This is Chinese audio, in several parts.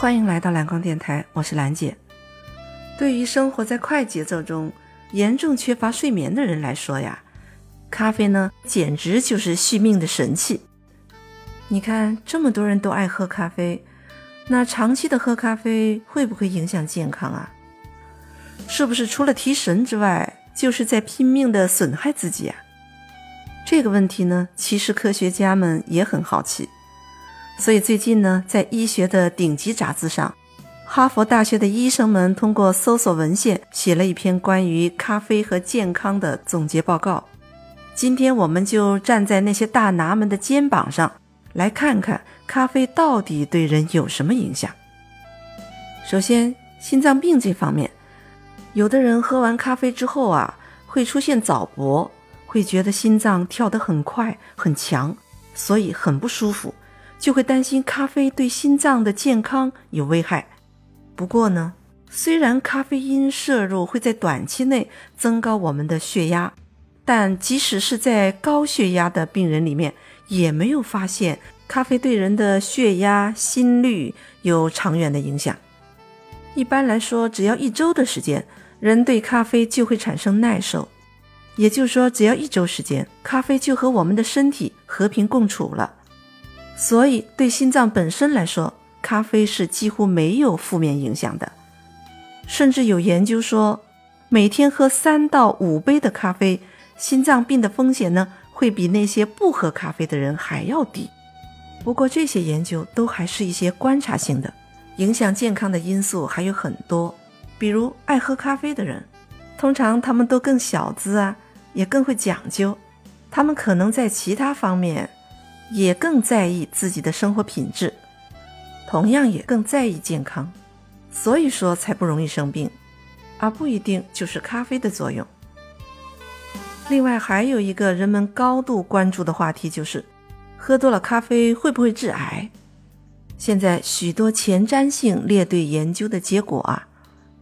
欢迎来到蓝光电台，我是兰姐。对于生活在快节奏中、严重缺乏睡眠的人来说呀，咖啡呢简直就是续命的神器。你看，这么多人都爱喝咖啡，那长期的喝咖啡会不会影响健康啊？是不是除了提神之外，就是在拼命的损害自己啊？这个问题呢，其实科学家们也很好奇。所以最近呢，在医学的顶级杂志上，哈佛大学的医生们通过搜索文献，写了一篇关于咖啡和健康的总结报告。今天我们就站在那些大拿们的肩膀上，来看看咖啡到底对人有什么影响。首先，心脏病这方面，有的人喝完咖啡之后啊，会出现早搏，会觉得心脏跳得很快很强，所以很不舒服。就会担心咖啡对心脏的健康有危害。不过呢，虽然咖啡因摄入会在短期内增高我们的血压，但即使是在高血压的病人里面，也没有发现咖啡对人的血压、心率有长远的影响。一般来说，只要一周的时间，人对咖啡就会产生耐受。也就是说，只要一周时间，咖啡就和我们的身体和平共处了。所以，对心脏本身来说，咖啡是几乎没有负面影响的。甚至有研究说，每天喝三到五杯的咖啡，心脏病的风险呢，会比那些不喝咖啡的人还要低。不过，这些研究都还是一些观察性的，影响健康的因素还有很多。比如，爱喝咖啡的人，通常他们都更小资啊，也更会讲究，他们可能在其他方面。也更在意自己的生活品质，同样也更在意健康，所以说才不容易生病，而不一定就是咖啡的作用。另外还有一个人们高度关注的话题就是，喝多了咖啡会不会致癌？现在许多前瞻性列队研究的结果啊，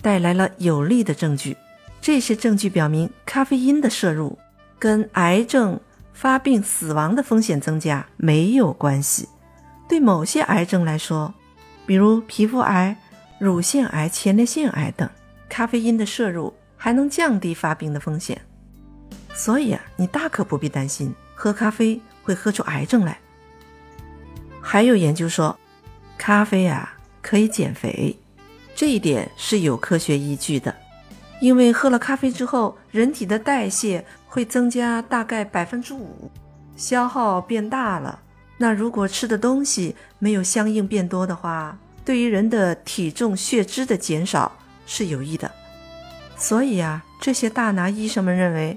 带来了有力的证据。这些证据表明，咖啡因的摄入跟癌症。发病死亡的风险增加没有关系。对某些癌症来说，比如皮肤癌、乳腺癌、前列腺癌等，咖啡因的摄入还能降低发病的风险。所以啊，你大可不必担心喝咖啡会喝出癌症来。还有研究说，咖啡啊可以减肥，这一点是有科学依据的。因为喝了咖啡之后，人体的代谢会增加大概百分之五，消耗变大了。那如果吃的东西没有相应变多的话，对于人的体重、血脂的减少是有益的。所以啊，这些大拿医生们认为，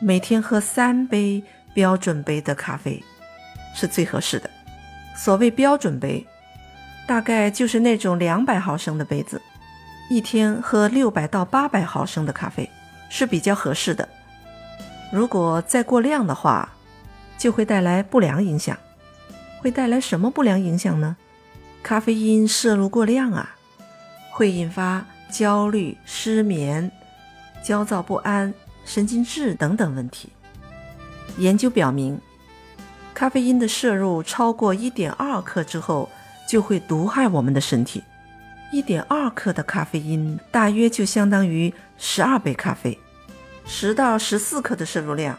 每天喝三杯标准杯的咖啡是最合适的。所谓标准杯，大概就是那种两百毫升的杯子。一天喝六百到八百毫升的咖啡是比较合适的。如果再过量的话，就会带来不良影响。会带来什么不良影响呢？咖啡因摄入过量啊，会引发焦虑、失眠、焦躁不安、神经质等等问题。研究表明，咖啡因的摄入超过一点二克之后，就会毒害我们的身体。一点二克的咖啡因大约就相当于十二杯咖啡，十到十四克的摄入量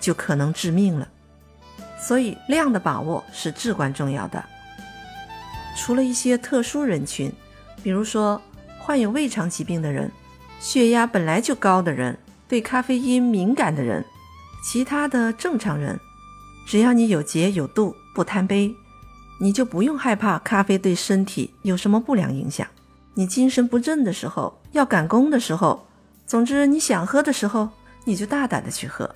就可能致命了。所以量的把握是至关重要的。除了一些特殊人群，比如说患有胃肠疾病的人、血压本来就高的人、对咖啡因敏感的人，其他的正常人，只要你有节有度，不贪杯。你就不用害怕咖啡对身体有什么不良影响。你精神不振的时候，要赶工的时候，总之你想喝的时候，你就大胆的去喝，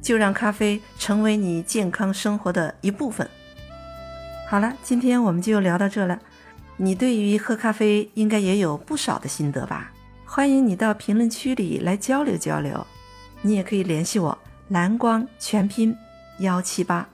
就让咖啡成为你健康生活的一部分。好了，今天我们就聊到这了。你对于喝咖啡应该也有不少的心得吧？欢迎你到评论区里来交流交流。你也可以联系我，蓝光全拼幺七八。